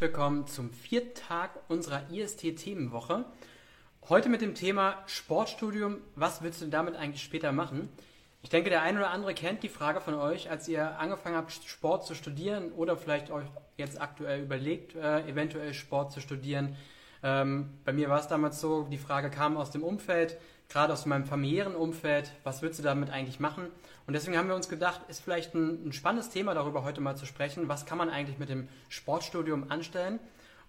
willkommen zum vierten Tag unserer IST-Themenwoche. Heute mit dem Thema Sportstudium. Was willst du damit eigentlich später machen? Ich denke, der eine oder andere kennt die Frage von euch, als ihr angefangen habt, Sport zu studieren oder vielleicht euch jetzt aktuell überlegt, äh, eventuell Sport zu studieren. Ähm, bei mir war es damals so, die Frage kam aus dem Umfeld, gerade aus meinem familiären Umfeld, was willst du damit eigentlich machen? Und deswegen haben wir uns gedacht, ist vielleicht ein, ein, spannendes Thema darüber heute mal zu sprechen. Was kann man eigentlich mit dem Sportstudium anstellen?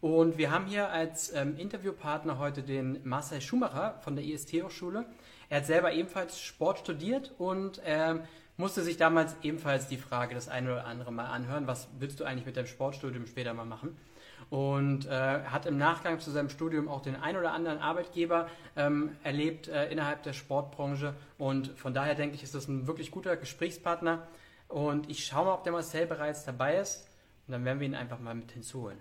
Und wir haben hier als ähm, Interviewpartner heute den Marcel Schumacher von der IST-Hochschule. Er hat selber ebenfalls Sport studiert und ähm, musste sich damals ebenfalls die Frage das eine oder andere mal anhören, was willst du eigentlich mit deinem Sportstudium später mal machen? Und äh, hat im Nachgang zu seinem Studium auch den ein oder anderen Arbeitgeber ähm, erlebt äh, innerhalb der Sportbranche und von daher denke ich, ist das ein wirklich guter Gesprächspartner und ich schaue mal, ob der Marcel bereits dabei ist und dann werden wir ihn einfach mal mit hinzuholen.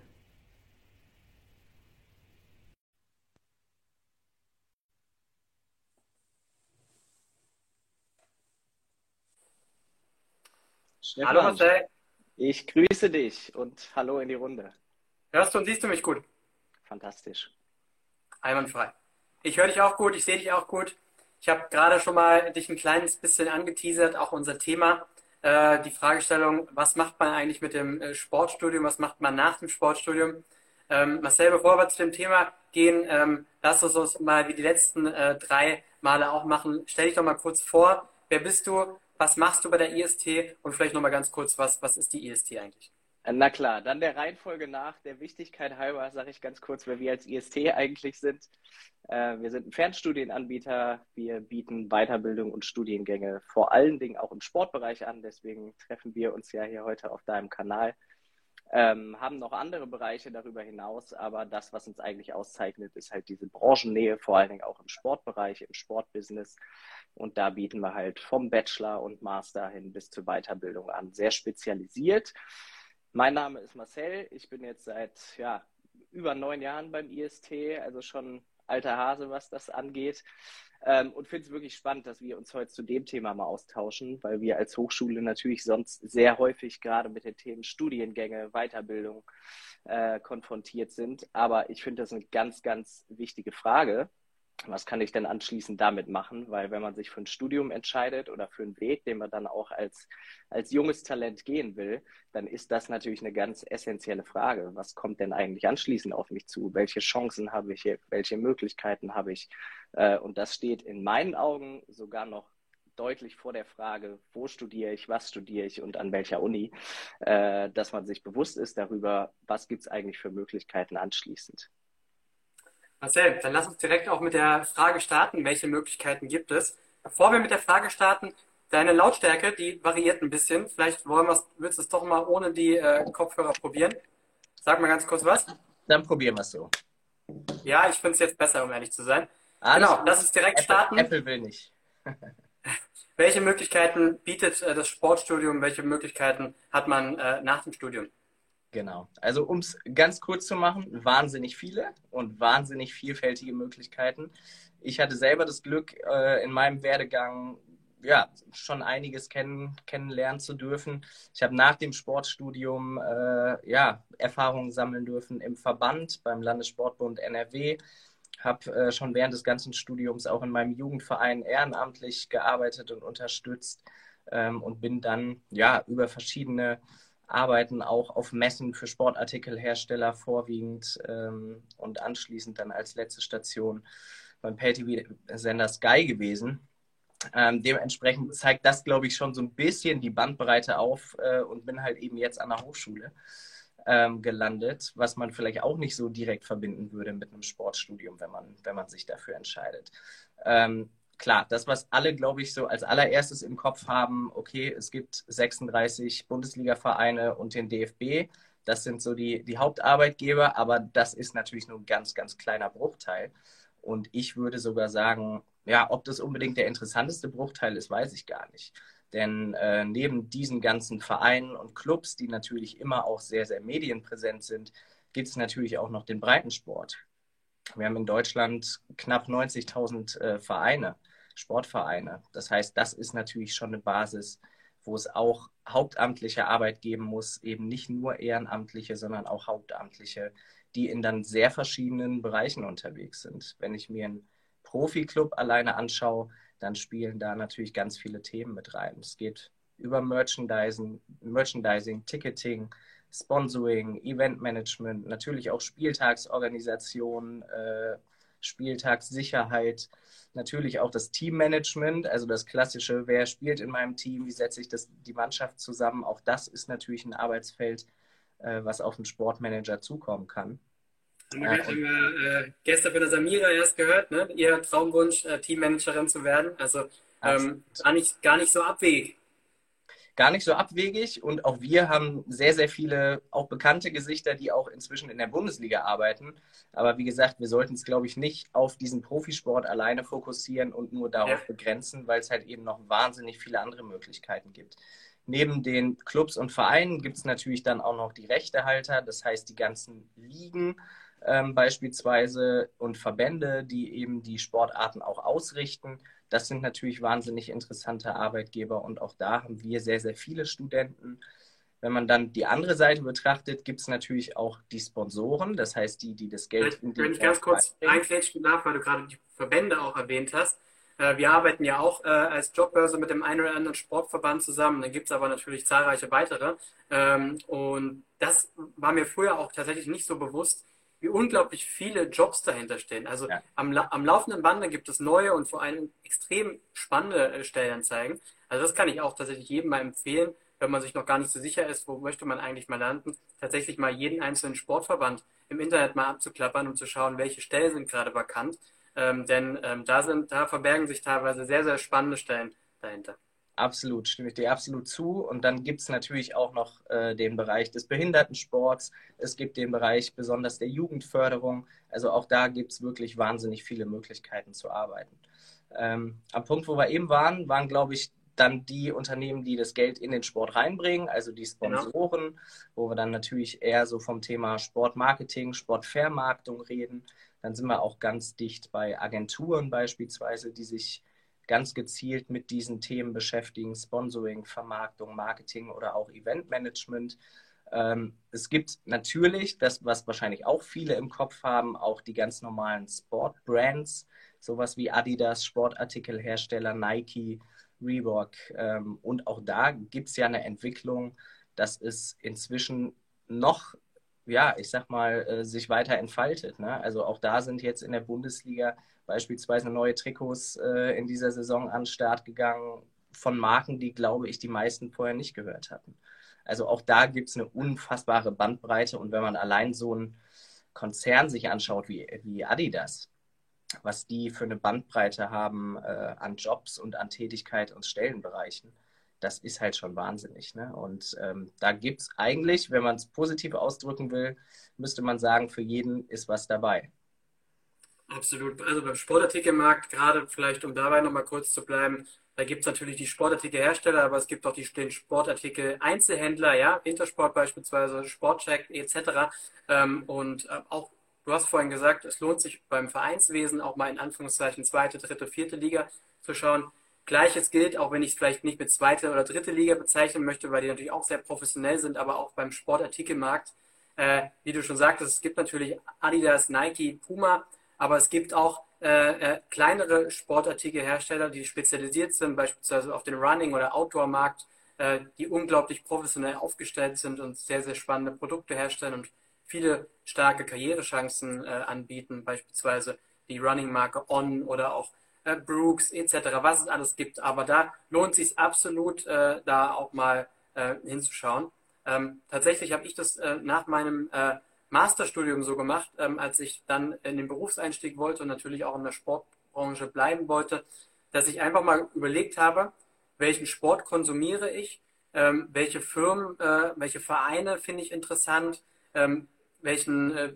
Stefan, hallo Marcel. Ich grüße dich und hallo in die Runde. Hörst du und siehst du mich gut? Fantastisch. Einwandfrei. Ich höre dich auch gut, ich sehe dich auch gut. Ich habe gerade schon mal dich ein kleines bisschen angeteasert, auch unser Thema. Äh, die Fragestellung, was macht man eigentlich mit dem äh, Sportstudium, was macht man nach dem Sportstudium? Ähm, Marcel, bevor wir zu dem Thema gehen, ähm, lass uns uns mal wie die letzten äh, drei Male auch machen. Stell dich doch mal kurz vor, wer bist du, was machst du bei der IST und vielleicht noch mal ganz kurz, was, was ist die IST eigentlich? Na klar, dann der Reihenfolge nach, der Wichtigkeit halber, sage ich ganz kurz, wer wir als IST eigentlich sind. Äh, wir sind ein Fernstudienanbieter. Wir bieten Weiterbildung und Studiengänge vor allen Dingen auch im Sportbereich an. Deswegen treffen wir uns ja hier heute auf deinem Kanal. Ähm, haben noch andere Bereiche darüber hinaus, aber das, was uns eigentlich auszeichnet, ist halt diese Branchennähe, vor allen Dingen auch im Sportbereich, im Sportbusiness. Und da bieten wir halt vom Bachelor und Master hin bis zur Weiterbildung an, sehr spezialisiert. Mein Name ist Marcel. Ich bin jetzt seit ja, über neun Jahren beim IST, also schon alter Hase, was das angeht. Ähm, und finde es wirklich spannend, dass wir uns heute zu dem Thema mal austauschen, weil wir als Hochschule natürlich sonst sehr häufig gerade mit den Themen Studiengänge, Weiterbildung äh, konfrontiert sind. Aber ich finde das eine ganz, ganz wichtige Frage, was kann ich denn anschließend damit machen? Weil wenn man sich für ein Studium entscheidet oder für einen Weg, den man dann auch als, als junges Talent gehen will, dann ist das natürlich eine ganz essentielle Frage. Was kommt denn eigentlich anschließend auf mich zu? Welche Chancen habe ich hier? Welche Möglichkeiten habe ich? Äh, und das steht in meinen Augen sogar noch deutlich vor der Frage, wo studiere ich, was studiere ich und an welcher Uni, äh, dass man sich bewusst ist darüber, was gibt es eigentlich für Möglichkeiten anschließend. Marcel, dann lass uns direkt auch mit der Frage starten. Welche Möglichkeiten gibt es? Bevor wir mit der Frage starten, deine Lautstärke, die variiert ein bisschen. Vielleicht wollen wir willst du es doch mal ohne die äh, Kopfhörer probieren. Sag mal ganz kurz was. Dann probieren wir es so. Ja, ich finde es jetzt besser, um ehrlich zu sein. Alles genau, lass uns direkt Apple, starten. Apple will nicht. welche Möglichkeiten bietet äh, das Sportstudium? Welche Möglichkeiten hat man äh, nach dem Studium? Genau. Also um es ganz kurz zu machen, wahnsinnig viele und wahnsinnig vielfältige Möglichkeiten. Ich hatte selber das Glück, äh, in meinem Werdegang ja, schon einiges kennen, kennenlernen zu dürfen. Ich habe nach dem Sportstudium äh, ja, Erfahrungen sammeln dürfen im Verband beim Landessportbund NRW. Habe äh, schon während des ganzen Studiums auch in meinem Jugendverein ehrenamtlich gearbeitet und unterstützt ähm, und bin dann ja über verschiedene arbeiten auch auf Messen für Sportartikelhersteller vorwiegend ähm, und anschließend dann als letzte Station beim Pay-TV-Sender Sky gewesen. Ähm, dementsprechend zeigt das, glaube ich, schon so ein bisschen die Bandbreite auf äh, und bin halt eben jetzt an der Hochschule ähm, gelandet, was man vielleicht auch nicht so direkt verbinden würde mit einem Sportstudium, wenn man, wenn man sich dafür entscheidet. Ähm, klar, das, was alle, glaube ich, so als allererstes im Kopf haben, okay, es gibt 36 Bundesliga-Vereine und den DFB. Das sind so die, die Hauptarbeitgeber, aber das ist natürlich nur ein ganz, ganz kleiner Bruchteil. Und ich würde sogar sagen, ja, ob das unbedingt der interessanteste Bruchteil ist, weiß ich gar nicht. Denn äh, neben diesen ganzen Vereinen und Clubs, die natürlich immer auch sehr, sehr medienpräsent sind, gibt es natürlich auch noch den Breitensport. Wir haben in Deutschland knapp 90.000 äh, Vereine. Sportvereine. Das heißt, das ist natürlich schon eine Basis, wo es auch hauptamtliche Arbeit geben muss, eben nicht nur Ehrenamtliche, sondern auch Hauptamtliche, die in dann sehr verschiedenen Bereichen unterwegs sind. Wenn ich mir einen Profi-Club alleine anschaue, dann spielen da natürlich ganz viele Themen mit rein. Es geht über Merchandising, Merchandising Ticketing, Sponsoring, Eventmanagement, natürlich auch Spieltagsorganisation, äh, Spieltagssicherheit, natürlich auch das Teammanagement, also das klassische, wer spielt in meinem Team, wie setze ich das, die Mannschaft zusammen, auch das ist natürlich ein Arbeitsfeld, äh, was auf einen Sportmanager zukommen kann. Haben wir, haben wir äh, gestern von der Samira erst gehört, ne? ihr Traumwunsch, äh, Teammanagerin zu werden. Also ähm, gar, nicht, gar nicht so abwegig gar nicht so abwegig und auch wir haben sehr, sehr viele auch bekannte Gesichter, die auch inzwischen in der Bundesliga arbeiten. Aber wie gesagt, wir sollten es, glaube ich, nicht auf diesen Profisport alleine fokussieren und nur darauf ja. begrenzen, weil es halt eben noch wahnsinnig viele andere Möglichkeiten gibt. Neben den Clubs und Vereinen gibt es natürlich dann auch noch die Rechtehalter, das heißt die ganzen Ligen ähm, beispielsweise und Verbände, die eben die Sportarten auch ausrichten. Das sind natürlich wahnsinnig interessante Arbeitgeber und auch da haben wir sehr, sehr viele Studenten. Wenn man dann die andere Seite betrachtet, gibt es natürlich auch die Sponsoren, das heißt die, die das Geld in die Wenn ich ganz kurz einflätschen darf, weil du gerade die Verbände auch erwähnt hast. Äh, wir arbeiten ja auch äh, als Jobbörse mit dem einen oder anderen Sportverband zusammen. Dann gibt es aber natürlich zahlreiche weitere. Ähm, und das war mir früher auch tatsächlich nicht so bewusst, wie unglaublich viele Jobs dahinter stehen. Also ja. am, am laufenden Band gibt es neue und vor allem extrem spannende äh, Stellenanzeigen. Also das kann ich auch tatsächlich jedem mal empfehlen, wenn man sich noch gar nicht so sicher ist, wo möchte man eigentlich mal landen, tatsächlich mal jeden einzelnen Sportverband im Internet mal abzuklappern und zu schauen, welche Stellen sind gerade vakant. Ähm, denn ähm, da sind, da verbergen sich teilweise sehr, sehr spannende Stellen dahinter. Absolut, stimme ich dir absolut zu. Und dann gibt es natürlich auch noch äh, den Bereich des Behindertensports. Es gibt den Bereich besonders der Jugendförderung. Also auch da gibt es wirklich wahnsinnig viele Möglichkeiten zu arbeiten. Ähm, am Punkt, wo wir eben waren, waren, glaube ich, dann die Unternehmen, die das Geld in den Sport reinbringen, also die genau. Sponsoren, genau. wo wir dann natürlich eher so vom Thema Sportmarketing, Sportvermarktung reden. Dann sind wir auch ganz dicht bei Agenturen beispielsweise, die sich ganz gezielt mit diesen Themen beschäftigen, Sponsoring, Vermarktung, Marketing oder auch Eventmanagement. Ähm, es gibt natürlich, das, was wahrscheinlich auch viele im Kopf haben, auch die ganz normalen Sportbrands, sowas wie Adidas, Sportartikelhersteller, Nike, Reebok. Ähm, und auch da gibt es ja eine Entwicklung, dass es inzwischen noch, ja, ich sag mal, äh, sich weiter entfaltet. Ne? Also auch da sind jetzt in der Bundesliga beispielsweise neue Trikots äh, in dieser Saison an den Start gegangen von Marken, die, glaube ich, die meisten vorher nicht gehört hatten. Also auch da gibt es eine unfassbare Bandbreite und wenn man allein so einen Konzern sich anschaut wie, wie Adidas, was die für eine Bandbreite haben äh, an Jobs und an Tätigkeit und Stellenbereichen, das ist halt schon wahnsinnig. Ne? Und ähm, da gibt es eigentlich, wenn man es positiv ausdrücken will, müsste man sagen, für jeden ist was dabei. Absolut. Also beim Sportartikelmarkt, gerade vielleicht um dabei nochmal kurz zu bleiben, da gibt es natürlich die Sportartikelhersteller, aber es gibt auch die, den Sportartikel-Einzelhändler, ja, Intersport beispielsweise, Sportcheck etc. Ähm, und äh, auch, du hast vorhin gesagt, es lohnt sich beim Vereinswesen auch mal in Anführungszeichen zweite, dritte, vierte Liga zu schauen. Gleiches gilt, auch wenn ich es vielleicht nicht mit zweite oder dritte Liga bezeichnen möchte, weil die natürlich auch sehr professionell sind, aber auch beim Sportartikelmarkt, äh, wie du schon sagtest, es gibt natürlich Adidas, Nike, Puma, aber es gibt auch äh, äh, kleinere Sportartikelhersteller, die spezialisiert sind, beispielsweise auf den Running- oder Outdoor-Markt, äh, die unglaublich professionell aufgestellt sind und sehr, sehr spannende Produkte herstellen und viele starke Karrierechancen äh, anbieten, beispielsweise die Running-Marke On oder auch äh, Brooks etc., was es alles gibt. Aber da lohnt es sich absolut, äh, da auch mal hinzuschauen. Ähm, tatsächlich habe ich das nach meinem Masterstudium so gemacht, ähm, als ich dann in den Berufseinstieg wollte und natürlich auch in der Sportbranche bleiben wollte, dass ich einfach mal überlegt habe, welchen Sport konsumiere ich, ähm, welche Firmen, äh, welche Vereine finde ich interessant, ähm, welchen, äh,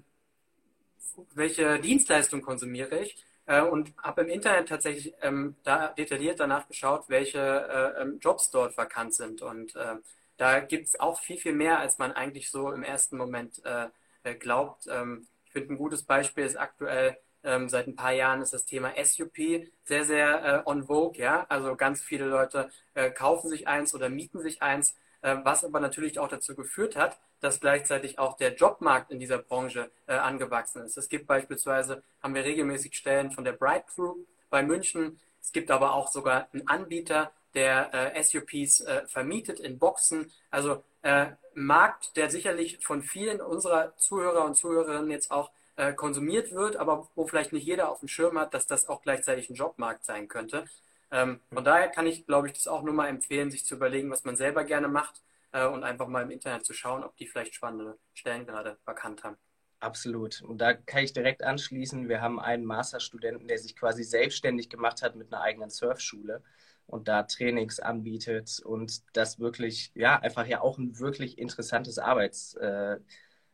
welche Dienstleistung konsumiere ich äh, und habe im Internet tatsächlich ähm, da detailliert danach geschaut, welche äh, ähm, Jobs dort vakant sind. Und äh, da gibt es auch viel, viel mehr, als man eigentlich so im ersten Moment äh, glaubt. Ähm, ich finde, ein gutes Beispiel ist aktuell, ähm, seit ein paar Jahren ist das Thema SUP sehr, sehr äh, on vogue. Ja? Also ganz viele Leute äh, kaufen sich eins oder mieten sich eins. äh, was aber natürlich auch dazu geführt hat, dass gleichzeitig auch der Jobmarkt in dieser Branche äh, angewachsen ist. Es gibt beispielsweise, haben wir regelmäßig Stellen von der Bright Group bei München. Es gibt aber auch sogar einen Anbieter, der äh, SUPs äh, vermietet in Boxen. Also äh, Markt, der sicherlich von vielen unserer Zuhörer und Zuhörerinnen jetzt auch äh, konsumiert wird, aber wo vielleicht nicht jeder auf dem Schirm hat, dass das auch gleichzeitig ein Jobmarkt sein könnte. Ähm, von daher kann ich, glaube ich, das auch nur mal empfehlen, sich zu überlegen, was man selber gerne macht äh, und einfach mal im Internet zu schauen, ob die vielleicht spannende Stellen gerade vakant haben. Absolut. Und da kann ich direkt anschließen. Wir haben einen Masterstudenten, der sich quasi selbstständig gemacht hat mit einer eigenen Surfschule und da Trainings anbietet und das wirklich, ja, einfach ja auch ein wirklich interessantes Arbeits, äh,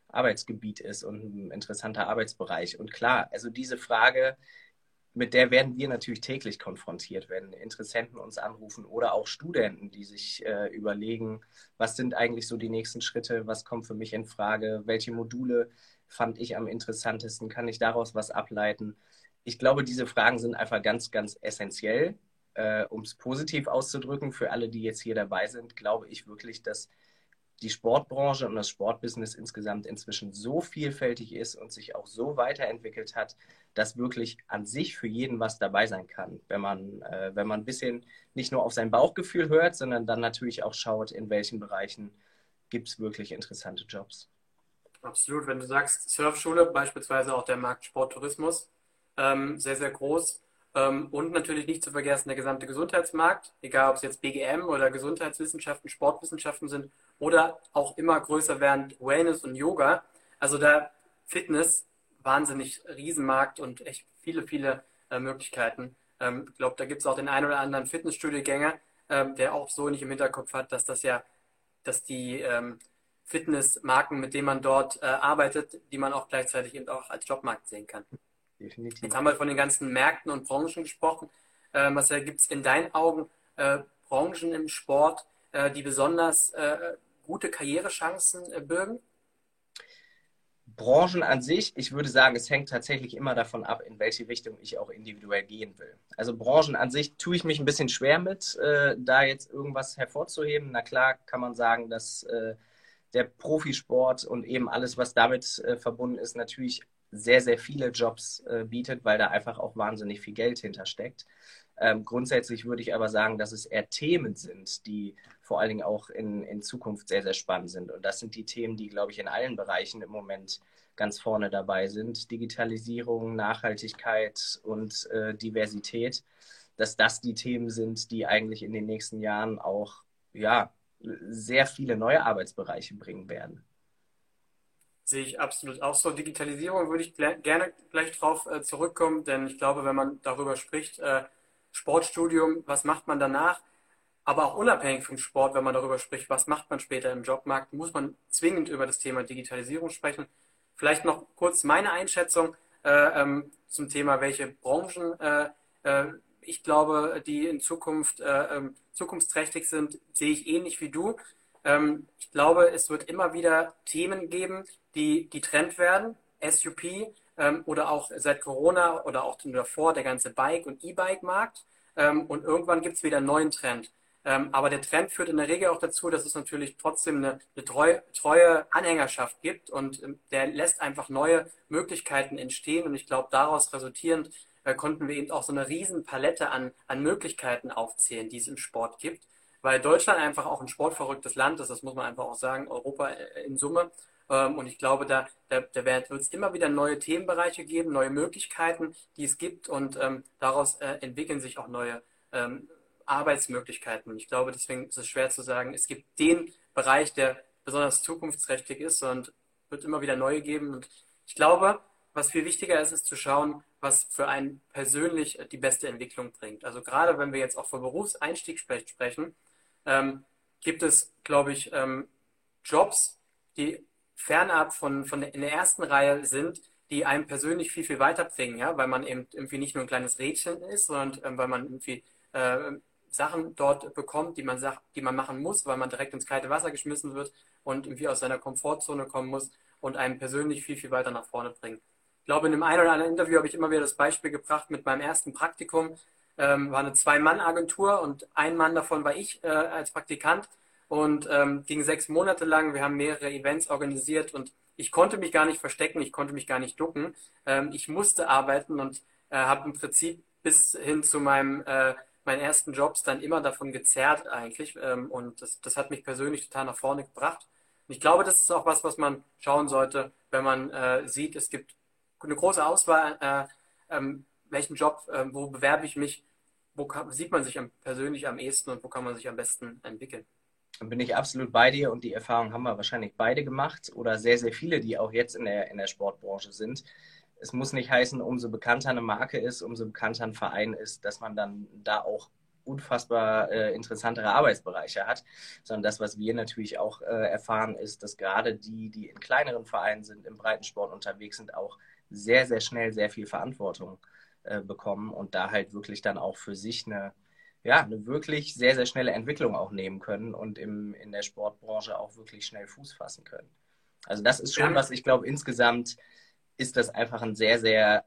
Arbeitsgebiet ist und ein interessanter Arbeitsbereich. Und klar, also diese Frage, mit der werden wir natürlich täglich konfrontiert, wenn Interessenten uns anrufen oder auch Studenten, die sich äh, überlegen, was sind eigentlich so die nächsten Schritte, was kommt für mich in Frage, welche Module fand ich am interessantesten, kann ich daraus was ableiten. Ich glaube, diese Fragen sind einfach ganz, ganz essentiell. Äh, um es positiv auszudrücken, für alle, die jetzt hier dabei sind, glaube ich wirklich, dass die Sportbranche und das Sportbusiness insgesamt inzwischen so vielfältig ist und sich auch so weiterentwickelt hat, dass wirklich an sich für jeden was dabei sein kann, wenn man, äh, wenn man ein bisschen nicht nur auf sein Bauchgefühl hört, sondern dann natürlich auch schaut, in welchen Bereichen gibt es wirklich interessante Jobs. Absolut, wenn du sagst Surfschule, beispielsweise auch der Markt Sporttourismus, ähm, sehr, sehr groß. Ähm, und natürlich nicht zu vergessen der gesamte Gesundheitsmarkt, egal ob es jetzt BGM oder Gesundheitswissenschaften, Sportwissenschaften sind oder auch immer größer werden Wellness und Yoga. Also da Fitness, wahnsinnig Riesenmarkt und echt viele, viele äh, Möglichkeiten. Ähm, ich glaube, da gibt es auch den einen oder anderen Fitnessstudiogänger, ähm, der auch so nicht im Hinterkopf hat, dass das ja, dass die ähm, Fitnessmarken, mit denen man dort äh, arbeitet, die man auch gleichzeitig eben auch als Jobmarkt sehen kann. Definitiv. Jetzt haben wir von den ganzen Märkten und Branchen gesprochen. Äh, Marcel, gibt es in deinen Augen äh, Branchen im Sport, äh, die besonders äh, gute Karrierechancen äh, bürgen? Branchen an sich, ich würde sagen, es hängt tatsächlich immer davon ab, in welche Richtung ich auch individuell gehen will. Also Branchen an sich tue ich mich ein bisschen schwer mit, äh, da jetzt irgendwas hervorzuheben. Na klar kann man sagen, dass äh, der Profisport und eben alles, was damit äh, verbunden ist, natürlich sehr, sehr viele Jobs äh, bietet, weil da einfach auch wahnsinnig viel Geld hintersteckt. Ähm, grundsätzlich würde ich aber sagen, dass es eher Themen sind, die vor allen Dingen auch in, in Zukunft sehr, sehr spannend sind. Und das sind die Themen, die, glaube ich, in allen Bereichen im Moment ganz vorne dabei sind. Digitalisierung, Nachhaltigkeit und äh, Diversität, dass das die Themen sind, die eigentlich in den nächsten Jahren auch ja, sehr viele neue Arbeitsbereiche bringen werden. Sehe ich absolut auch so. Digitalisierung würde ich gerne gleich drauf äh, zurückkommen, denn ich glaube, wenn man darüber spricht, äh, Sportstudium, was macht man danach? Aber auch unabhängig vom Sport, wenn man darüber spricht, was macht man später im Jobmarkt, muss man zwingend über das Thema Digitalisierung sprechen. Vielleicht noch kurz meine Einschätzung äh, ähm, zum Thema, welche Branchen äh, ich glaube, die in Zukunft äh, ähm, zukunftsträchtig sind, sehe ich ähnlich wie du. Ähm, ich glaube, es wird immer wieder Themen geben, die, Trend werden. SUP ähm, oder auch seit Corona oder auch davor der ganze Bike- und E-Bike-Markt. Ähm, und irgendwann gibt es wieder einen neuen Trend. Ähm, aber der Trend führt in der Regel auch dazu, dass es natürlich trotzdem eine, eine treue, treue Anhängerschaft gibt und ähm, der lässt einfach neue Möglichkeiten entstehen. Und ich glaube, daraus resultierend äh, konnten wir eben auch so eine riesen Palette an, an Möglichkeiten aufzählen, die es im Sport gibt. Weil Deutschland einfach auch ein sportverrücktes Land ist, das muss man einfach auch sagen, Europa äh, in Summe. Ähm, und ich glaube, da, da, wird es immer wieder neue Themenbereiche geben, neue Möglichkeiten, die es gibt und ähm, daraus äh, entwickeln sich auch neue ähm, Arbeitsmöglichkeiten. Ich glaube, deswegen ist es schwer zu sagen, es gibt den Bereich, der besonders zukunftsträchtig ist und wird immer wieder neue geben. Und ich glaube, was viel wichtiger ist, ist zu schauen, was für einen persönlich die beste Entwicklung bringt. Also gerade wenn wir jetzt auch von Berufseinstieg sprechen, ähm, gibt es, glaube ich, ähm, Jobs, die fernab von, von der, in der ersten Reihe sind, die einem persönlich viel, viel weiterbringen, ja, weil man eben irgendwie nicht nur ein kleines Rädchen ist, sondern ähm, weil man irgendwie äh, Sachen dort bekommt, die man, die man machen muss, weil man direkt ins kalte Wasser geschmissen wird und irgendwie aus seiner Komfortzone kommen muss und einem persönlich viel, viel weiter nach vorne bringen. Ich glaube, in einem ein oder anderen Interview habe ich immer wieder das Beispiel gebracht mit meinem ersten Praktikum. Ähm, war eine Zwei-Mann-Agentur und ein Mann davon war ich äh, als Praktikant. und ähm, ging sechs Monate lang. Wir haben mehrere Events organisiert und ich konnte mich gar nicht verstecken, ich konnte mich gar nicht ducken. Ähm, ich musste arbeiten und äh, habe im Prinzip bis hin zu meinem äh, meinen ersten Jobs dann immer davon gezerrt eigentlich ähm, und das, das hat mich persönlich total nach vorne gebracht. Und ich glaube, das ist auch was, was man schauen sollte, wenn man äh, sieht, es gibt eine große Auswahl, äh, ähm, welchen Job, äh, wo bewerbe ich mich, wo kann, sieht man sich am, persönlich am ehesten und wo kann man sich am besten entwickeln. Dann bin ich absolut bei dir und die Erfahrung haben wir wahrscheinlich beide gemacht oder sehr, sehr viele, die auch jetzt in der, in der Sportbranche sind. Es muss nicht heißen, umso bekannter eine Marke ist, umso bekannter ein Verein ist, dass man dann da auch unfassbar äh, interessantere Arbeitsbereiche hat, sondern das, was wir natürlich auch äh, erfahren, ist, dass gerade die, die in kleineren Vereinen sind, im Breitensport unterwegs sind, auch sehr, sehr schnell sehr viel Verantwortung äh, bekommen und da halt wirklich dann auch für sich eine, ja, eine wirklich sehr, sehr schnelle Entwicklung auch nehmen können und im, in der Sportbranche auch wirklich schnell Fuß fassen können. Also das ist schon, was ich glaube, insgesamt ist das einfach ein sehr, sehr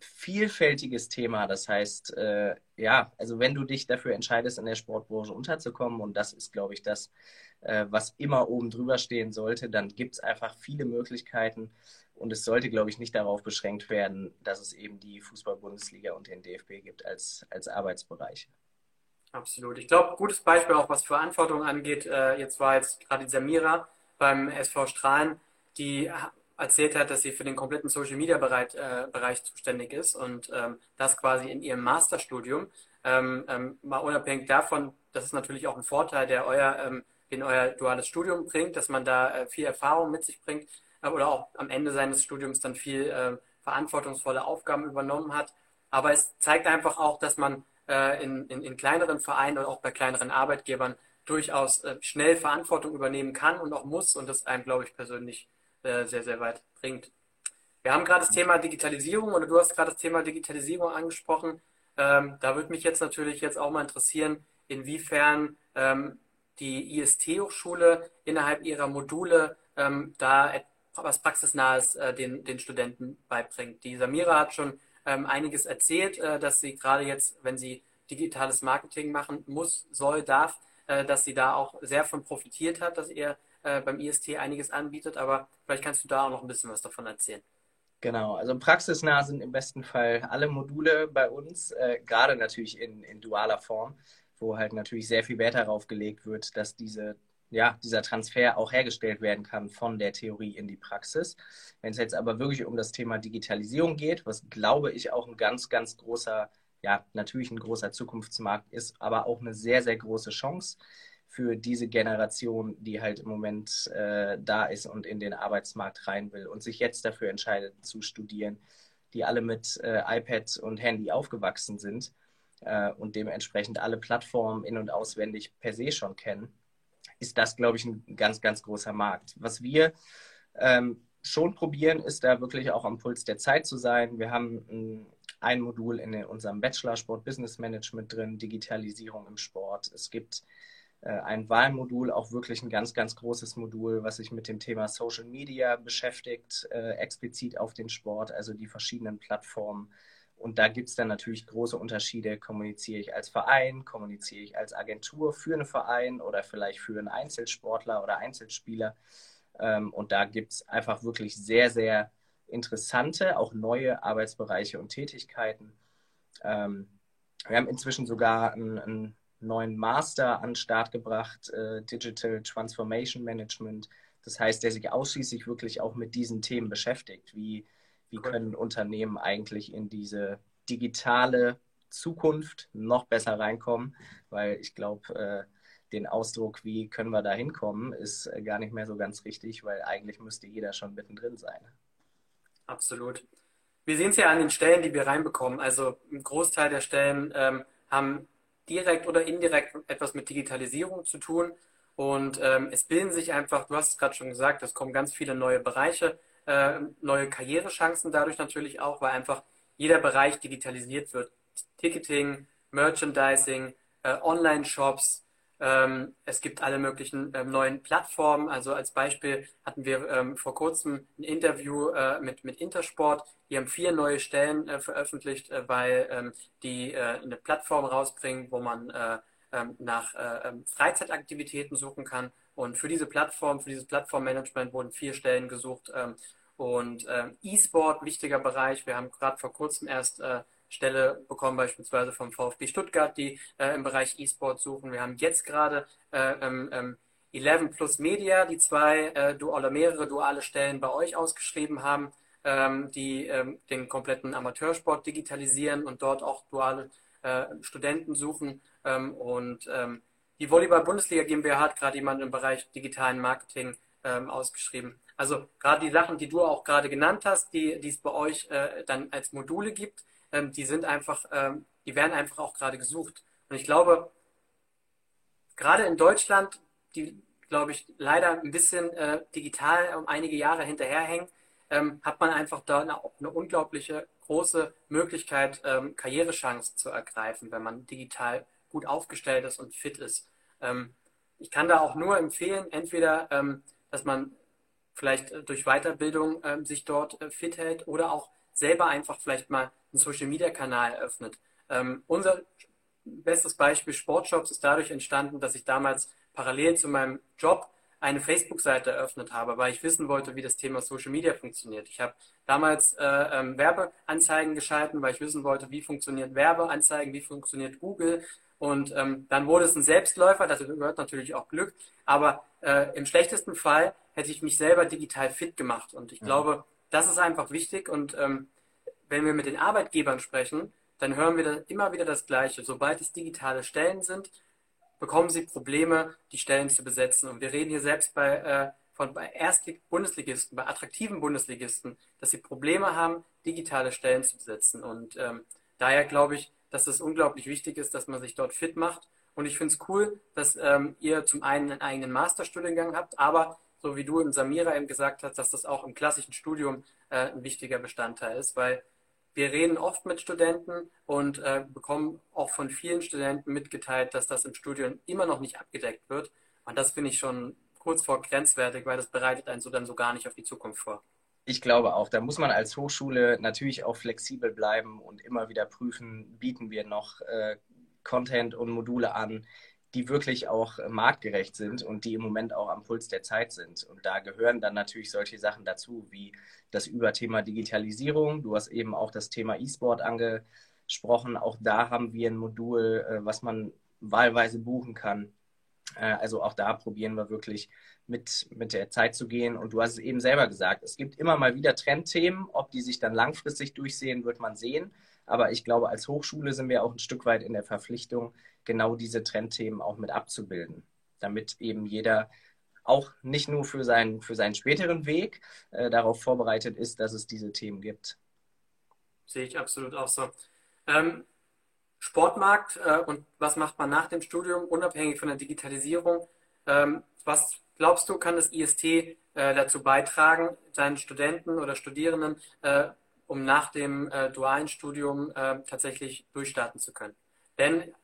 vielfältiges Thema. Das heißt, äh, ja, also wenn du dich dafür entscheidest, in der Sportbranche unterzukommen, und das ist, glaube ich, das, äh, was immer oben drüber stehen sollte, dann gibt es einfach viele Möglichkeiten. Und es sollte, glaube ich, nicht darauf beschränkt werden, dass es eben die Fußball-Bundesliga und den DFB gibt als, als Arbeitsbereiche. Absolut. Ich glaube, gutes Beispiel auch, was Verantwortung angeht. Äh, jetzt war jetzt gerade Samira beim SV Strahlen, die erzählt hat, dass sie für den kompletten Social Media Bereich, äh, Bereich zuständig ist und ähm, das quasi in ihrem Masterstudium. Ähm, ähm, mal unabhängig davon, das ist natürlich auch ein Vorteil, der euer, ähm, den euer duales Studium bringt, dass man da äh, viel Erfahrung mit sich bringt äh, oder auch am Ende seines Studiums dann viel äh, verantwortungsvolle Aufgaben übernommen hat. Aber es zeigt einfach auch, dass man äh, in, in, in kleineren Vereinen oder auch bei kleineren Arbeitgebern durchaus äh, schnell Verantwortung übernehmen kann und auch muss und das einem, glaube ich, persönlich äh, sehr, sehr weit bringt. Wir haben gerade das Thema Digitalisierung oder du hast gerade das Thema Digitalisierung angesprochen. Ähm, da würde mich jetzt natürlich jetzt auch mal interessieren, inwiefern ähm, die IST-Hochschule innerhalb ihrer Module ähm, da was Praxisnahes äh, den, den Studenten beibringt. Die Samira hat schon ähm, einiges erzählt, äh, dass sie gerade jetzt, wenn sie digitales Marketing machen muss, soll, darf, äh, dass sie da auch sehr von profitiert hat, dass ihr äh, beim IST einiges anbietet, aber vielleicht kannst du da auch noch ein bisschen was davon erzählen. Genau, also praxisnah sind im besten Fall alle Module bei uns, äh, gerade natürlich in, in dualer Form, wo halt natürlich sehr viel Wert darauf gelegt wird, dass diese, ja, dieser Transfer auch hergestellt werden kann von der Theorie in die Praxis. Wenn es jetzt aber wirklich um das Thema Digitalisierung geht, was glaube ich auch ein ganz, ganz großer, ja, natürlich ein großer Zukunftsmarkt ist, aber auch eine sehr, sehr große Chance für diese Generation, die halt im Moment äh, da ist und in den Arbeitsmarkt rein will und sich jetzt dafür entscheidet zu studieren, die alle mit äh, iPad und Handy aufgewachsen sind äh, und dementsprechend alle Plattformen in und auswendig per se schon kennen, ist das, glaube ich, ein ganz, ganz großer Markt. Was wir ähm, schon probieren, ist da wirklich auch am Puls der Zeit zu sein. Wir haben ein, ein Modul in unserem Bachelor Sport Business Management drin, Digitalisierung im Sport. Es gibt äh, ein Wahlmodul, auch wirklich ein ganz, ganz großes Modul, was sich mit dem Thema Social Media beschäftigt, äh, explizit auf den Sport, also die verschiedenen Plattformen. Und da gibt es dann natürlich große Unterschiede. Kommuniziere ich als Verein, kommuniziere ich als Agentur für einen Verein oder vielleicht für einen Einzelsportler oder Einzelspieler. Ähm, und da gibt es einfach wirklich sehr, sehr interessante, auch neue Arbeitsbereiche und Tätigkeiten. Ähm, wir haben inzwischen sogar ein, ein neuen Master an den Start gebracht, äh, Digital Transformation Management. Das heißt, der sich ausschließlich wirklich auch mit diesen Themen beschäftigt. Wie, wie können Unternehmen eigentlich in diese digitale Zukunft noch besser reinkommen? Weil ich glaube, äh, den Ausdruck, wie können wir da hinkommen, ist äh, gar nicht mehr so ganz richtig, weil eigentlich müsste jeder schon mittendrin sein. Absolut. Wir sehen es ja an den Stellen, die wir reinbekommen. Also ein Großteil der Stellen ähm, haben direkt oder indirekt etwas mit Digitalisierung zu tun. Und ähm, es bilden sich einfach, du hast es gerade schon gesagt, es kommen ganz viele neue Bereiche, äh, neue Karrierechancen dadurch natürlich auch, weil einfach jeder Bereich digitalisiert wird. Ticketing, Merchandising, äh, Online-Shops, ähm, es gibt alle möglichen ähm, neuen Plattformen. Also als Beispiel hatten wir ähm, vor kurzem ein Interview äh, mit, mit Intersport. Die haben vier neue Stellen äh, veröffentlicht, äh, weil ähm, die äh, eine Plattform rausbringen, wo man äh, ähm, nach äh, ähm, Freizeitaktivitäten suchen kann. Und für diese Plattform, für dieses Plattformmanagement wurden vier Stellen gesucht. Und ähm, E-Sport, wichtiger Bereich. Wir haben gerade vor kurzem erst äh, Stelle bekommen, beispielsweise vom VfB Stuttgart, die äh, im Bereich E-Sport suchen. Wir haben jetzt gerade äh, ähm, 11 Plus Media, die zwei äh, oder mehrere duale Stellen bei euch ausgeschrieben haben, ähm, die ähm, den kompletten Amateursport digitalisieren und dort auch duale äh, Studenten suchen. Ähm, und ähm, die Volleyball-Bundesliga GmbH hat gerade jemanden im Bereich digitalen Marketing ähm, ausgeschrieben. Also gerade die Sachen, die du auch gerade genannt hast, die, die es bei euch äh, dann als Module gibt, ähm, die sind einfach, ähm, die werden einfach auch gerade gesucht. Und ich glaube, gerade in Deutschland, die, glaube ich, leider ein bisschen äh, digital um einige Jahre hinterherhängen, ähm, hat man einfach da eine, eine unglaubliche große Möglichkeit, ähm, Karrierechancen zu ergreifen, wenn man digital gut aufgestellt ist und fit ist. Ähm, ich kann da auch nur empfehlen, entweder, ähm, dass man vielleicht äh, durch Weiterbildung ähm, sich dort äh, fit hält oder auch selber einfach vielleicht mal einen Social-Media-Kanal eröffnet. Ähm, unser bestes Beispiel Sportshops ist dadurch entstanden, dass ich damals parallel zu meinem Job eine Facebook-Seite eröffnet habe, weil ich wissen wollte, wie das Thema Social Media funktioniert. Ich habe damals äh, ähm, Werbeanzeigen geschalten, weil ich wissen wollte, wie funktioniert Werbeanzeigen, wie funktioniert Google. Und ähm, dann wurde es ein Selbstläufer, dazu gehört natürlich auch Glück, aber äh, im schlechtesten Fall hätte ich mich selber digital fit gemacht. Und ich mhm. glaube, das ist einfach wichtig. Und ähm, wenn wir mit den Arbeitgebern sprechen, dann hören wir da immer wieder das Gleiche. Sobald es digitale Stellen sind, bekommen sie Probleme, die Stellen zu besetzen. Und wir reden hier selbst bei, äh, von bei Erstlig-Bundesligisten, bei attraktiven Bundesligisten, dass sie Probleme haben, digitale Stellen zu besetzen. Und ähm, daher glaube ich, dass es unglaublich wichtig ist, dass man sich dort fit macht. Und ich finde es cool, dass ähm, ihr zum einen einen eigenen Masterstudiengang habt, aber so wie du im Samira eben gesagt hast, dass das auch im klassischen Studium äh, ein wichtiger Bestandteil ist, weil wir reden oft mit Studenten und äh, bekommen auch von vielen Studenten mitgeteilt, dass das im Studium immer noch nicht abgedeckt wird. Und das finde ich schon kurz vor grenzwertig, weil das bereitet einen so dann so gar nicht auf die Zukunft vor. Ich glaube auch, da muss man als Hochschule natürlich auch flexibel bleiben und immer wieder prüfen, bieten wir noch äh, Content und Module an, die wirklich auch marktgerecht sind und die im Moment auch am Puls der Zeit sind. Und da gehören dann natürlich solche Sachen dazu, wie das Überthema Digitalisierung. Du hast eben auch das Thema E-Sport angesprochen. Auch da haben wir ein Modul, äh, was man wahlweise buchen kann. Äh, also auch da probieren wir wirklich mit, mit der Zeit zu gehen. Und du hast es eben selber gesagt, es gibt immer mal wieder Trendthemen. Ob die sich dann langfristig durchsehen, wird man sehen. Aber ich glaube, als Hochschule sind wir auch ein Stück weit in der Verpflichtung, genau diese Trendthemen auch mit abzubilden, damit eben jeder auch nicht nur für seinen, für seinen späteren Weg äh, darauf vorbereitet ist, dass es diese Themen gibt. Sehe ich absolut auch so. Ähm, Sportmarkt äh, und was macht man nach dem Studium, unabhängig von der Digitalisierung? Ähm, was glaubst du, kann das IST äh, dazu beitragen, seinen Studenten oder Studierenden, äh, um nach dem äh, dualen Studium äh, tatsächlich durchstarten zu können? Denn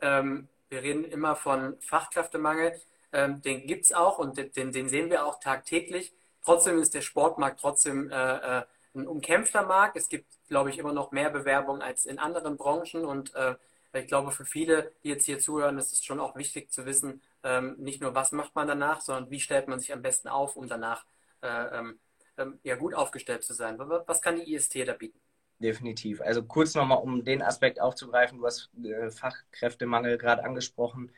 ähm, wir reden immer von Fachkräftemangel. Ähm, den gibt es auch und den, den, sehen wir auch tagtäglich. Trotzdem ist der Sportmarkt trotzdem äh, ein umkämpfter Markt. Es gibt, glaube ich, immer noch mehr Bewerbungen als in anderen Branchen. Und äh, ich glaube, für viele, die jetzt hier zuhören, ist es schon auch wichtig zu wissen, ähm, nicht nur, was macht man danach, sondern wie stellt man sich am besten auf, um danach äh, ähm, ähm ja, gut aufgestellt zu sein. Was kann die IST da bieten? definitiv. Also kurz nochmal, um den Aspekt aufzugreifen, du hast äh, Fachkräftemangel gerade angesprochen.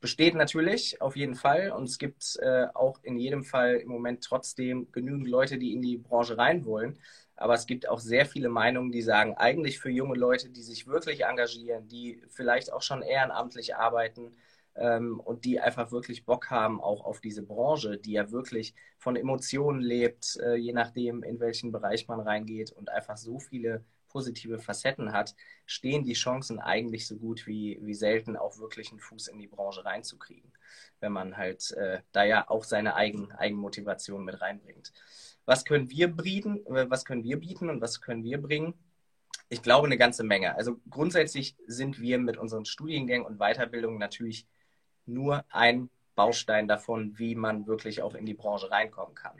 Besteht natürlich auf jeden Fall und es gibt äh, auch in jedem Fall im Moment trotzdem genügend Leute, die in die Branche rein wollen. Aber es gibt auch sehr viele Meinungen, die sagen, eigentlich für junge Leute, die sich wirklich engagieren, die vielleicht auch schon ehrenamtlich arbeiten, ähm, und die einfach wirklich Bock haben, auch auf diese Branche, die ja wirklich von Emotionen lebt, äh, je nachdem, in welchen Bereich man reingeht und einfach so viele positive Facetten hat, stehen die Chancen eigentlich so gut wie, wie selten, auch wirklich einen Fuß in die Branche reinzukriegen, wenn man halt äh, da ja auch seine Eigen, Eigenmotivation mit reinbringt. Was können wir bieten, äh, was können wir bieten und was können wir bringen? Ich glaube eine ganze Menge. Also grundsätzlich sind wir mit unseren Studiengängen und Weiterbildungen natürlich nur ein Baustein davon, wie man wirklich auch in die Branche reinkommen kann.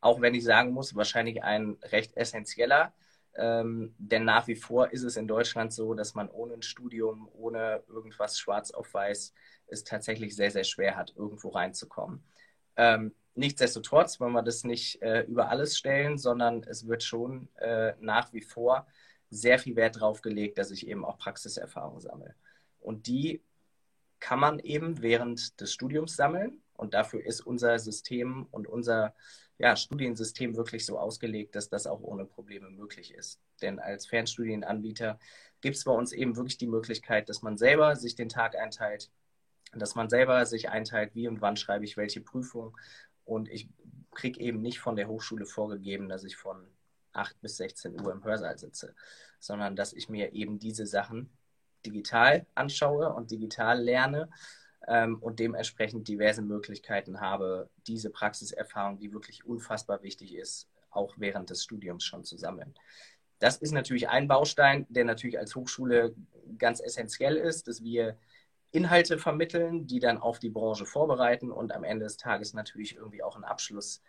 Auch wenn ich sagen muss, wahrscheinlich ein recht essentieller, Ähm, denn nach wie vor ist es in Deutschland so, dass man ohne ein Studium, ohne irgendwas schwarz auf weiß, es tatsächlich sehr, sehr schwer hat, irgendwo reinzukommen. Ähm, nichtsdestotrotz wollen wir das nicht äh, über alles stellen, sondern es wird schon äh, nach wie vor sehr viel Wert darauf gelegt, dass ich eben auch Praxiserfahrung sammle. Und die kann man eben während des Studiums sammeln. Und dafür ist unser System und unser ja, Studiensystem wirklich so ausgelegt, dass das auch ohne Probleme möglich ist. Denn als Fernstudienanbieter gibt es bei uns eben wirklich die Möglichkeit, dass man selber sich den Tag einteilt, dass man selber sich einteilt, wie und wann schreibe ich welche Prüfung. Und ich kriege eben nicht von der Hochschule vorgegeben, dass ich von 8 bis 16 Uhr im Hörsaal sitze, sondern dass ich mir eben diese Sachen digital anschaue und digital lerne und dementsprechend diverse Möglichkeiten habe, diese Praxiserfahrung, die wirklich unfassbar wichtig ist, auch während des Studiums schon zu sammeln. Das ist natürlich ein Baustein, der natürlich als Hochschule ganz essentiell ist, dass wir Inhalte vermitteln, die dann auf die Branche vorbereiten und am Ende des Tages natürlich irgendwie auch einen Abschluss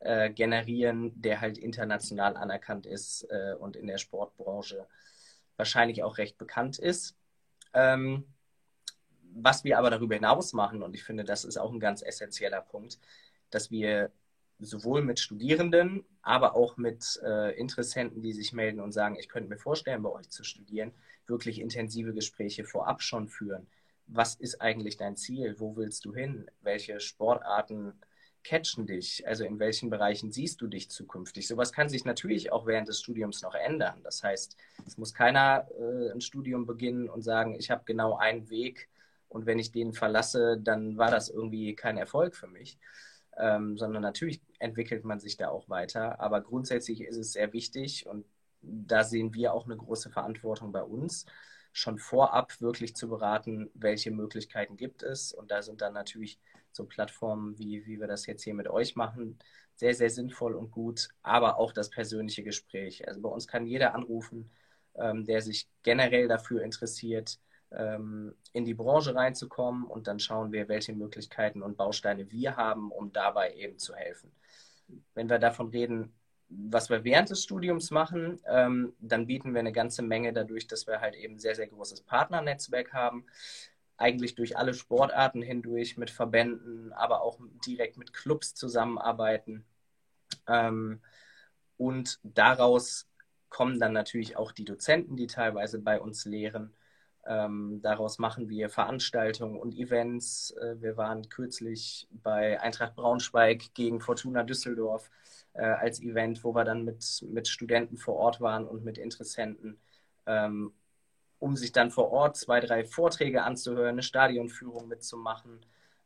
äh, generieren, der halt international anerkannt ist äh, und in der Sportbranche wahrscheinlich auch recht bekannt ist. Ähm, was wir aber darüber hinaus machen, und ich finde, das ist auch ein ganz essentieller Punkt, dass wir sowohl mit Studierenden, aber auch mit äh, Interessenten, die sich melden und sagen, ich könnte mir vorstellen, bei euch zu studieren, wirklich intensive Gespräche vorab schon führen. Was ist eigentlich dein Ziel? Wo willst du hin? Welche Sportarten catchen dich? Also in welchen Bereichen siehst du dich zukünftig? Sowas kann sich natürlich auch während des Studiums noch ändern. Das heißt, es muss keiner äh, ein Studium beginnen und sagen, ich habe genau einen Weg und wenn ich den verlasse, dann war das irgendwie kein Erfolg für mich. Ähm, sondern natürlich entwickelt man sich da auch weiter. Aber grundsätzlich ist es sehr wichtig und da sehen wir auch eine große Verantwortung bei uns, schon vorab wirklich zu beraten, welche Möglichkeiten gibt es. Und da sind dann natürlich so Plattformen, wie, wie wir das jetzt hier mit euch machen, sehr, sehr sinnvoll und gut, aber auch das persönliche Gespräch. Also bei uns kann jeder anrufen, ähm, der sich generell dafür interessiert, ähm, in die Branche reinzukommen und dann schauen wir, welche Möglichkeiten und Bausteine wir haben, um dabei eben zu helfen. Wenn wir davon reden, was wir während des Studiums machen, ähm, dann bieten wir eine ganze Menge dadurch, dass wir halt eben sehr, sehr großes Partnernetzwerk haben eigentlich durch alle Sportarten hindurch mit Verbänden, aber auch direkt mit Clubs zusammenarbeiten. Ähm, und daraus kommen dann natürlich auch die Dozenten, die teilweise bei uns lehren. Ähm, daraus machen wir Veranstaltungen und Events. Äh, wir waren kürzlich bei Eintracht Braunschweig gegen Fortuna Düsseldorf äh, als Event, wo wir dann mit, mit Studenten vor Ort waren und mit Interessenten. Ähm, um sich dann vor Ort zwei, drei Vorträge anzuhören, eine Stadionführung mitzumachen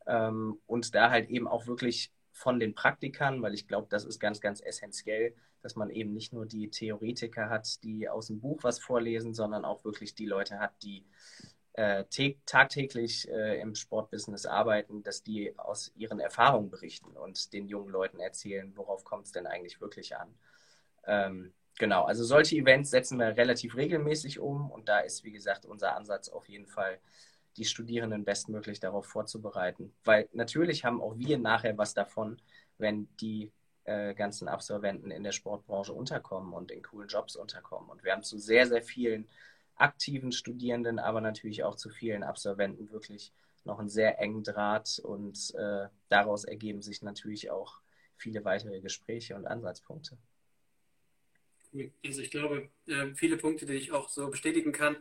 ähm, und da halt eben auch wirklich von den Praktikern, weil ich glaube, das ist ganz, ganz essentiell, dass man eben nicht nur die Theoretiker hat, die aus dem Buch was vorlesen, sondern auch wirklich die Leute hat, die äh, tagtäglich äh, im Sportbusiness arbeiten, dass die aus ihren Erfahrungen berichten und den jungen Leuten erzählen, worauf kommt es denn eigentlich wirklich an. Ähm, Genau, also solche Events setzen wir relativ regelmäßig um und da ist, wie gesagt, unser Ansatz auf jeden Fall, die Studierenden bestmöglich darauf vorzubereiten. Weil natürlich haben auch wir nachher was davon, wenn die äh, ganzen Absolventen in der Sportbranche unterkommen und in coolen Jobs unterkommen. Und wir haben zu sehr, sehr vielen aktiven Studierenden, aber natürlich auch zu vielen Absolventen wirklich noch einen sehr engen Draht und äh, daraus ergeben sich natürlich auch viele weitere Gespräche und Ansatzpunkte. Also ich glaube, ähm, viele Punkte, die ich auch so bestätigen kann.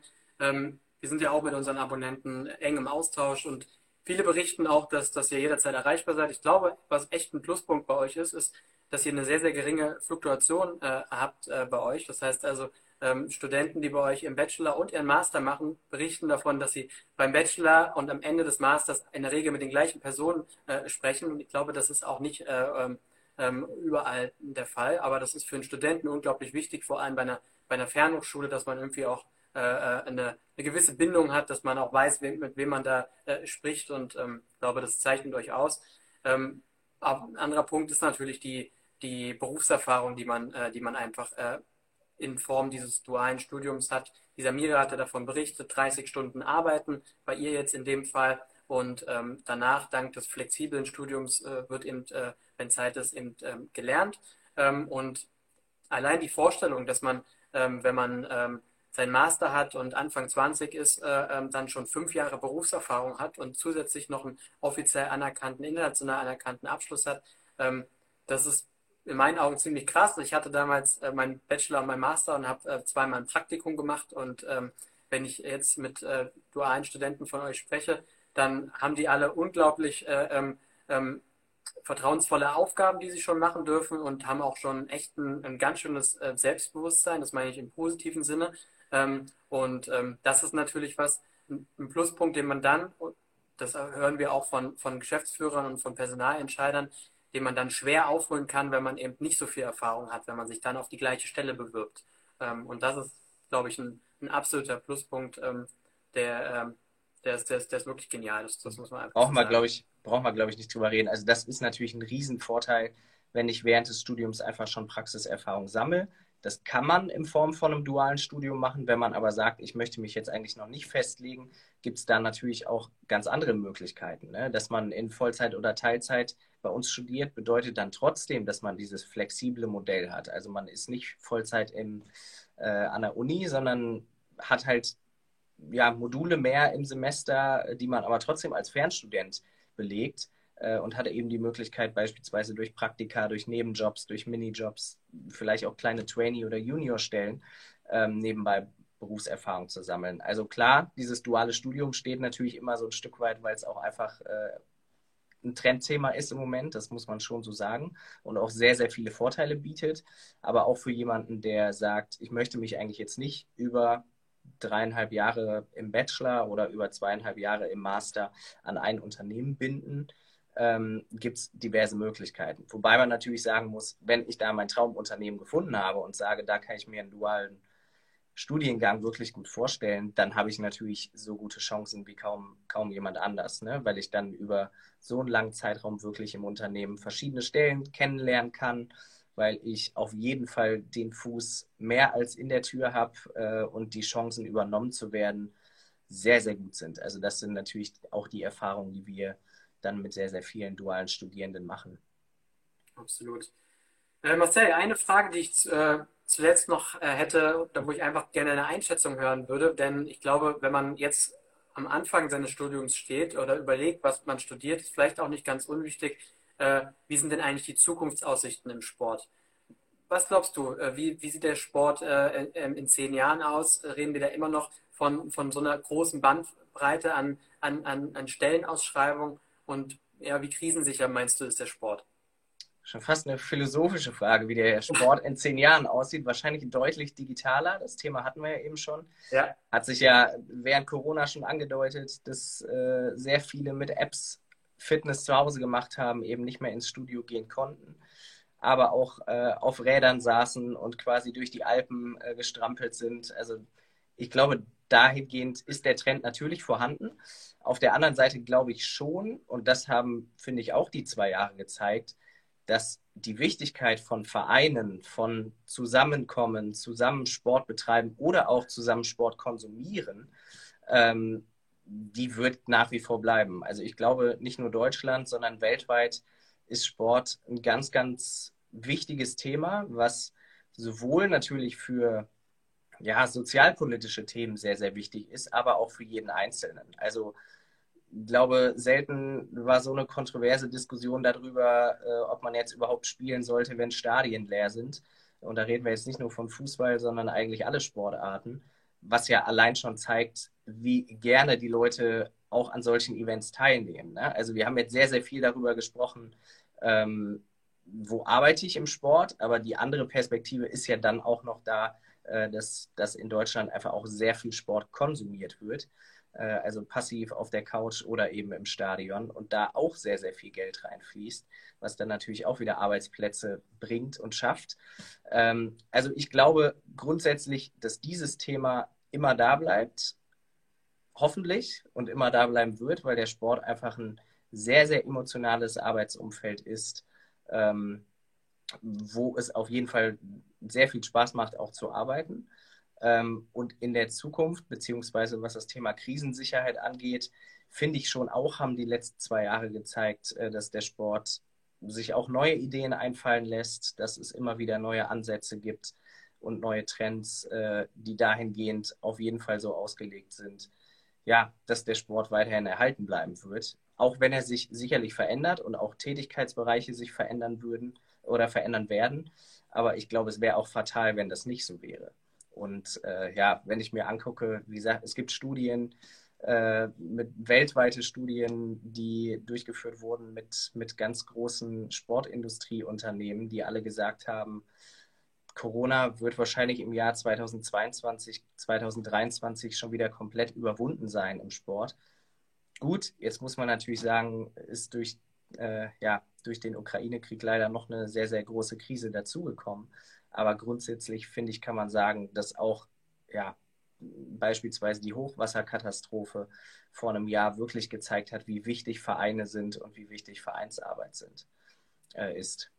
Wir sind ja auch mit unseren Abonnenten eng im Austausch und viele berichten auch, dass, dass ihr jederzeit erreichbar seid. Ich glaube, was echt ein Pluspunkt bei euch ist, ist, dass ihr eine sehr, sehr geringe Fluktuation äh, habt äh, bei euch. Das heißt also, ähm, Studenten, die bei euch im Bachelor und ihren Master machen, berichten davon, dass sie beim Bachelor und am Ende des Masters in der Regel mit den gleichen Personen äh, sprechen. Und ich glaube, das ist auch nicht äh, ähm, ähm, überall der Fall. Aber das ist für einen Studenten unglaublich wichtig, vor allem bei einer, bei einer Fernhochschule, dass man irgendwie auch äh, äh eine, eine, gewisse Bindung hat, dass man auch weiß, mit wem man da äh, spricht. Und ähm, ich glaube, das zeichnet euch aus. Ähm, ein anderer Punkt ist natürlich die, die Berufserfahrung, die man, äh, die man einfach äh, in Form dieses dualen Studiums hat. Dieser Mira hatte davon berichtet, 30 Stunden arbeiten, bei ihr jetzt in dem Fall. Und ähm, danach, dank des flexiblen Studiums, äh, wird eben, äh, wenn Zeit ist, eben ähm, gelernt. Ähm, und allein die Vorstellung, dass man ähm, wenn man ähm, sein Master hat und Anfang 20 ist, äh, ähm, dann schon fünf Jahre Berufserfahrung hat und zusätzlich noch einen offiziell anerkannten, international anerkannten Abschluss hat. Ähm, das ist in meinen Augen ziemlich krass. Ich hatte damals äh, meinen Bachelor und meinen Master und habe äh, zweimal ein Praktikum gemacht. Und ähm, wenn ich jetzt mit äh, dualen Studenten von euch spreche, dann haben die alle unglaublich äh, ähm, ähm, vertrauensvolle Aufgaben, die sie schon machen dürfen und haben auch schon echt ein, ein ganz schönes äh, Selbstbewusstsein. Das meine ich im positiven Sinne. Ähm, und ähm, das ist natürlich was, ein Pluspunkt, den man dann, das hören wir auch von, von Geschäftsführern und von Personalentscheidern, den man dann schwer aufholen kann, wenn man eben nicht so viel Erfahrung hat, wenn man sich dann auf die gleiche Stelle bewirbt. Ähm, und das ist, glaube ich, ein, ein absoluter Pluspunkt, der, der, ist, der, ist, der ist wirklich genial. Das, das muss man einfach brauchen wir, glaube ich, brauchen wir, glaube ich, nicht drüber reden. Also das ist natürlich ein Riesenvorteil, wenn ich während des Studiums einfach schon Praxiserfahrung sammle. Das kann man in Form von einem dualen Studium machen. Wenn man aber sagt, ich möchte mich jetzt eigentlich noch nicht festlegen, gibt es da natürlich auch ganz andere Möglichkeiten. Ne? Dass man in Vollzeit oder Teilzeit bei uns studiert, bedeutet dann trotzdem, dass man dieses flexible Modell hat. Also man ist nicht Vollzeit im, äh, an der Uni, sondern hat halt ja, Module mehr im Semester, die man aber trotzdem als Fernstudent belegt und hatte eben die Möglichkeit, beispielsweise durch Praktika, durch Nebenjobs, durch Minijobs, vielleicht auch kleine Trainee- oder Juniorstellen ähm, nebenbei Berufserfahrung zu sammeln. Also klar, dieses duale Studium steht natürlich immer so ein Stück weit, weil es auch einfach äh, ein Trendthema ist im Moment, das muss man schon so sagen, und auch sehr, sehr viele Vorteile bietet. Aber auch für jemanden, der sagt, ich möchte mich eigentlich jetzt nicht über dreieinhalb Jahre im Bachelor oder über zweieinhalb Jahre im Master an ein Unternehmen binden, ähm, gibt es diverse Möglichkeiten. Wobei man natürlich sagen muss, wenn ich da mein Traumunternehmen gefunden habe und sage, da kann ich mir einen dualen Studiengang wirklich gut vorstellen, dann habe ich natürlich so gute Chancen wie kaum, kaum jemand anders, ne? weil ich dann über so einen langen Zeitraum wirklich im Unternehmen verschiedene Stellen kennenlernen kann, weil ich auf jeden Fall den Fuß mehr als in der Tür habe äh, und die Chancen übernommen zu werden sehr, sehr gut sind. Also das sind natürlich auch die Erfahrungen, die wir dann mit sehr, sehr vielen dualen Studierenden machen. Absolut. Äh, Marcel, eine Frage, die ich äh, zuletzt noch äh, hätte, wo ich einfach gerne eine Einschätzung hören würde, denn ich glaube, wenn man jetzt am Anfang seines Studiums steht oder überlegt, was man studiert, ist vielleicht auch nicht ganz unwichtig, äh, wie sind denn eigentlich die Zukunftsaussichten im Sport? Was glaubst du, äh, wie, wie sieht der Sport äh, in, in zehn Jahren aus? Reden wir da immer noch von, von so einer großen Bandbreite an, an, an, an Stellenausschreibungen? Und ja, wie krisensicher meinst du, ist der Sport? Schon fast eine philosophische Frage, wie der Sport in zehn Jahren aussieht. Wahrscheinlich deutlich digitaler. Das Thema hatten wir ja eben schon. Ja. Hat sich ja während Corona schon angedeutet, dass äh, sehr viele mit Apps Fitness zu Hause gemacht haben, eben nicht mehr ins Studio gehen konnten, aber auch äh, auf Rädern saßen und quasi durch die Alpen äh, gestrampelt sind. Also ich glaube, dahingehend ist der Trend natürlich vorhanden. Auf der anderen Seite glaube ich schon, und das haben, finde ich, auch die zwei Jahre gezeigt, dass die Wichtigkeit von Vereinen, von Zusammenkommen, zusammen Sport betreiben oder auch zusammen Sport konsumieren, ähm, die wird nach wie vor bleiben. Also ich glaube, nicht nur Deutschland, sondern weltweit ist Sport ein ganz, ganz wichtiges Thema, was sowohl natürlich für ja, sozialpolitische Themen sehr, sehr wichtig ist, aber auch für jeden Einzelnen. Also ich glaube, selten war so eine kontroverse Diskussion darüber, äh, ob man jetzt überhaupt spielen sollte, wenn Stadien leer sind. Und da reden wir jetzt nicht nur von Fußball, sondern eigentlich alle Sportarten, was ja allein schon zeigt, wie gerne die Leute auch an solchen Events teilnehmen. Ne? Also wir haben jetzt sehr, sehr viel darüber gesprochen, ähm, wo arbeite ich im Sport, aber die andere Perspektive ist ja dann auch noch da, äh, dass, dass in Deutschland einfach auch sehr viel Sport konsumiert wird. Äh, also passiv auf der Couch oder eben im Stadion und da auch sehr, sehr viel Geld reinfließt, was dann natürlich auch wieder Arbeitsplätze bringt und schafft. Ähm, also ich glaube grundsätzlich, dass dieses Thema immer da bleibt, hoffentlich und immer da bleiben wird, weil der Sport einfach ein sehr, sehr emotionales Arbeitsumfeld ist, ähm, wo es auf jeden Fall sehr viel Spaß macht, auch zu arbeiten. Ähm, und in der Zukunft, beziehungsweise was das Thema Krisensicherheit angeht, finde ich schon auch, haben die letzten zwei Jahre gezeigt, äh, dass der Sport sich auch neue Ideen einfallen lässt, dass es immer wieder neue Ansätze gibt und neue Trends, äh, die dahingehend auf jeden Fall so ausgelegt sind, ja, dass der Sport weiterhin erhalten bleiben wird. Auch wenn er sich sicherlich verändert und auch Tätigkeitsbereiche sich verändern würden oder verändern werden. Aber ich glaube, es wäre auch fatal, wenn das nicht so wäre. Und äh, ja, wenn ich mir angucke, wie gesagt, es gibt Studien, äh, mit weltweite Studien, die durchgeführt wurden mit, mit ganz großen Sportindustrieunternehmen, die alle gesagt haben, Corona wird wahrscheinlich im Jahr 2022, 2023 schon wieder komplett überwunden sein im Sport. Gut, jetzt muss man natürlich sagen, ist durch, äh, ja, durch den Ukraine-Krieg leider noch eine sehr, sehr große Krise dazugekommen. Aber grundsätzlich, finde ich, kann man sagen, dass auch ja, beispielsweise die Hochwasserkatastrophe vor einem Jahr wirklich gezeigt hat, wie wichtig Vereine sind und wie wichtig Vereinsarbeit sind, äh, ist.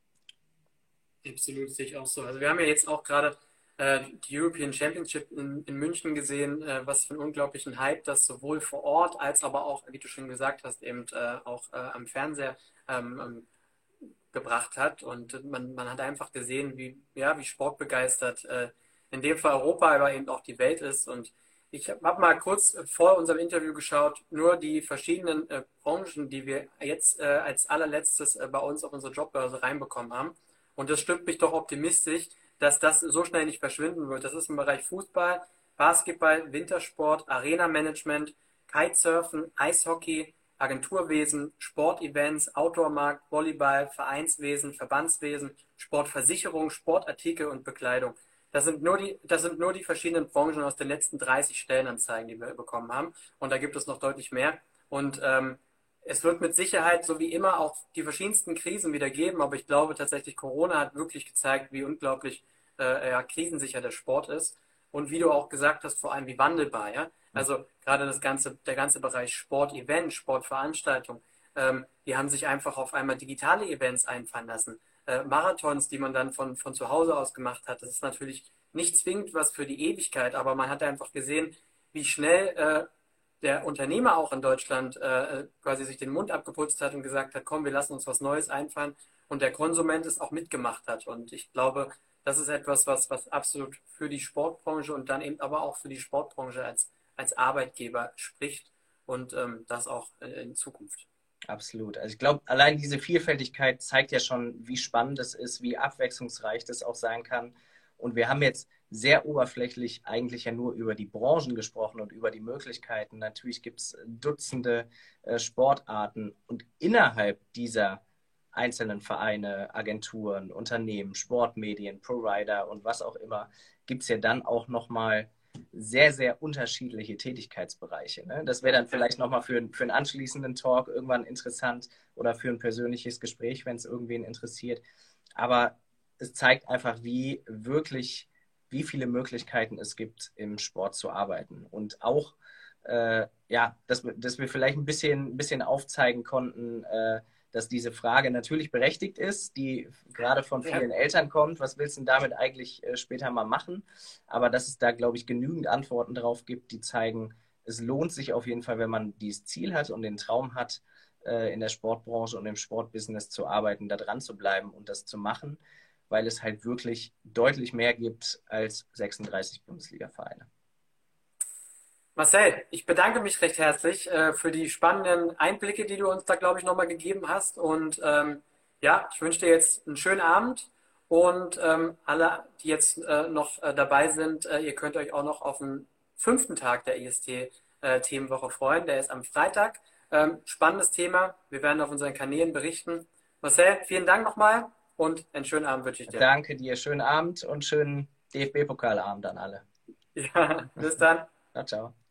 Absolut, sehe ich auch so. Also wir haben ja jetzt auch gerade äh, die European Championship in, in München gesehen, äh, was für einen unglaublichen Hype das sowohl vor Ort als aber auch, wie du schon gesagt hast, eben äh, auch äh, am Fernseher ähm, ähm, gebracht hat. Und man, man hat einfach gesehen, wie, ja, wie sportbegeistert äh, in dem Fall Europa, aber eben auch die Welt ist. Und ich habe mal kurz vor unserem Interview geschaut, nur die verschiedenen äh, Branchen, die wir jetzt äh, als allerletztes äh, bei uns auf unsere Jobbörse reinbekommen haben. Und das stimmt mich doch optimistisch, dass das so schnell nicht verschwinden wird. Das ist im Bereich Fußball, Basketball, Wintersport, Arena-Management, Kitesurfen, Eishockey, Agenturwesen, Sportevents, Outdoormarkt, Volleyball, Vereinswesen, Verbandswesen, Sportversicherung, Sportartikel und Bekleidung. Das sind, nur die, das sind nur die verschiedenen Branchen aus den letzten 30 Stellenanzeigen, die wir bekommen haben. Und da gibt es noch deutlich mehr. Und ähm, es wird mit Sicherheit, so wie immer, auch die verschiedensten Krisen wieder geben. Aber ich glaube tatsächlich, Corona hat wirklich gezeigt, wie unglaublich äh, ja, krisensicher der Sport ist. Und wie du auch gesagt hast, vor allem wie wandelbar. Ja? Also gerade das ganze, der ganze Bereich Sport-Event, Sportveranstaltung, ähm, die haben sich einfach auf einmal digitale Events einfallen lassen äh, Marathons, die man dann von, von zu Hause aus gemacht hat. Das ist natürlich nicht zwingend was für die Ewigkeit, aber man hat einfach gesehen, wie schnell äh, der Unternehmer auch in Deutschland äh, quasi sich den Mund abgeputzt hat und gesagt hat, komm, wir lassen uns was Neues einfallen und der Konsument es auch mitgemacht hat. Und ich glaube, das ist etwas, was, was absolut für die Sportbranche und dann eben aber auch für die Sportbranche als, als Arbeitgeber spricht und ähm, das auch in Zukunft. Absolut. Also ich glaube, allein diese Vielfältigkeit zeigt ja schon, wie spannend es ist, wie abwechslungsreich das auch sein kann. Und wir haben jetzt sehr oberflächlich eigentlich ja nur über die Branchen gesprochen und über die Möglichkeiten. Natürlich gibt es Dutzende äh, Sportarten und innerhalb dieser einzelnen Vereine, Agenturen, Unternehmen, Sportmedien, Provider und was auch immer, gibt es ja dann auch nochmal sehr, sehr unterschiedliche Tätigkeitsbereiche. Ne? Das wäre dann vielleicht nochmal für, für einen anschließenden Talk irgendwann interessant oder für ein persönliches Gespräch, wenn es irgendwen interessiert. Aber es zeigt einfach, wie wirklich, wie viele Möglichkeiten es gibt, im Sport zu arbeiten. Und auch, äh, ja, dass, dass wir vielleicht ein bisschen, ein bisschen aufzeigen konnten, äh, dass diese Frage natürlich berechtigt ist, die gerade von vielen ja. Eltern kommt, was willst du denn damit eigentlich äh, später mal machen? Aber dass es da, glaube ich, genügend Antworten drauf gibt, die zeigen, es lohnt sich auf jeden Fall, wenn man dieses Ziel hat und den Traum hat, äh, in der Sportbranche und im Sportbusiness zu arbeiten, da dran zu bleiben und das zu machen, weil es halt wirklich deutlich mehr gibt als 36 Bundesliga-Vereine. Marcel, ich bedanke mich recht herzlich äh, für die spannenden Einblicke, die du uns da, glaube ich, nochmal gegeben hast. Und ähm, ja, ich wünsche dir jetzt einen schönen Abend. Und ähm, alle, die jetzt äh, noch äh, dabei sind, äh, ihr könnt euch auch noch auf den fünften Tag der IST-Themenwoche äh, freuen. Der ist am Freitag. Ähm, spannendes Thema. Wir werden auf unseren Kanälen berichten. Marcel, vielen Dank nochmal und einen schönen Abend wünsche ich dir. Danke dir. Schönen Abend und schönen DFB-Pokalabend an alle. Ja, bis dann. ciao, ciao.